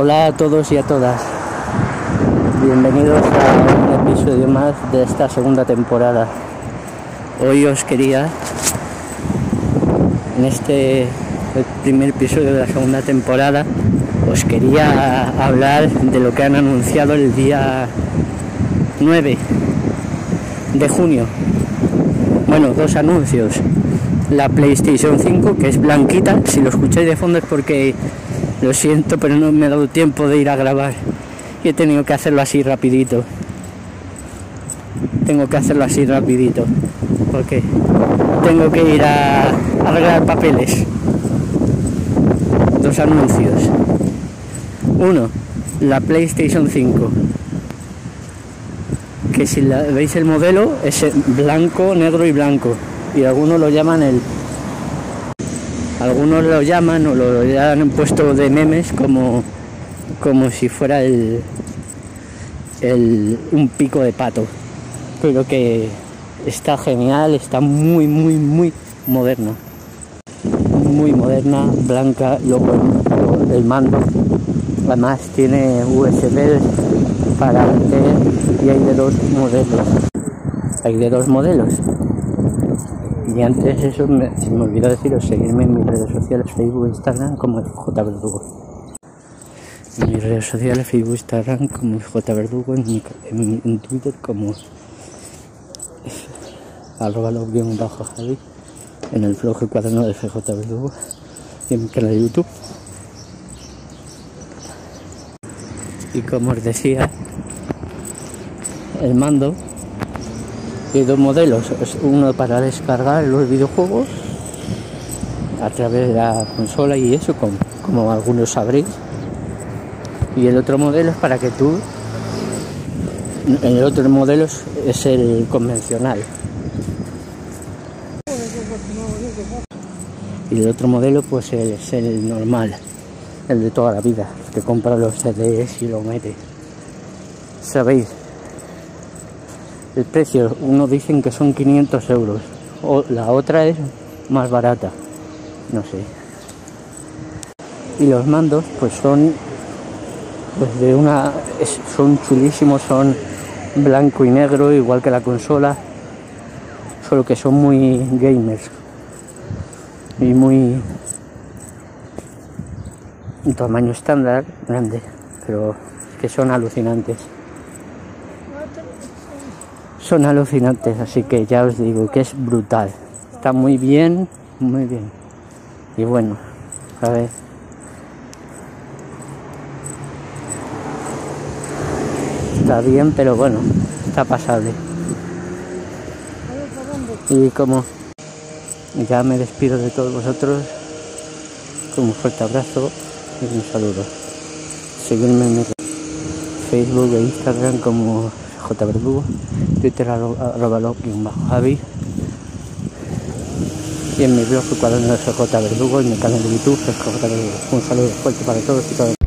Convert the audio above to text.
Hola a todos y a todas. Bienvenidos a un episodio más de esta segunda temporada. Hoy os quería, en este primer episodio de la segunda temporada, os quería hablar de lo que han anunciado el día 9 de junio. Bueno, dos anuncios. La PlayStation 5, que es blanquita, si lo escucháis de fondo es porque lo siento, pero no me he dado tiempo de ir a grabar y he tenido que hacerlo así rapidito. Tengo que hacerlo así rapidito, porque tengo que ir a arreglar papeles. Dos anuncios. Uno, la PlayStation 5. Que si la, veis el modelo es blanco, negro y blanco. Y algunos lo llaman el. Algunos lo llaman o lo, han puesto de memes como, como si fuera el, el, un pico de pato. Pero que está genial, está muy, muy, muy moderna. Muy moderna, blanca, luego el mando Además tiene USB para leer y hay de dos modelos. Hay de dos modelos. Y antes eso me, se me olvidó deciros, seguirme en mis redes sociales, Facebook e Instagram como J Verdugo. En mis redes sociales, Facebook Instagram como J Verdugo, en, Twitter como arroba bien bajo en el blog cuaderno de FJ Verdugo y en mi canal de YouTube. y como os decía el mando hay dos modelos uno para descargar los videojuegos a través de la consola y eso como, como algunos sabréis y el otro modelo es para que tú el otro modelo es el convencional y el otro modelo pues es el normal el de toda la vida, que compra los CDs y lo mete. ¿Sabéis? El precio, uno dicen que son 500 euros, o la otra es más barata, no sé. Y los mandos, pues son pues de una son chulísimos, son blanco y negro, igual que la consola, solo que son muy gamers y muy un tamaño estándar grande, pero que son alucinantes. Son alucinantes, así que ya os digo que es brutal. Está muy bien, muy bien. Y bueno, a ver. Está bien, pero bueno, está pasable. Y como ya me despido de todos vosotros, con un fuerte abrazo un saludo. Seguirme en Facebook e Instagram como J Verdugo, Twitter arroba bajo Javi y en mi blog cuaderno es J Verdugo y mi canal de YouTube es J Verdugo. Un saludo fuerte para todos y todas.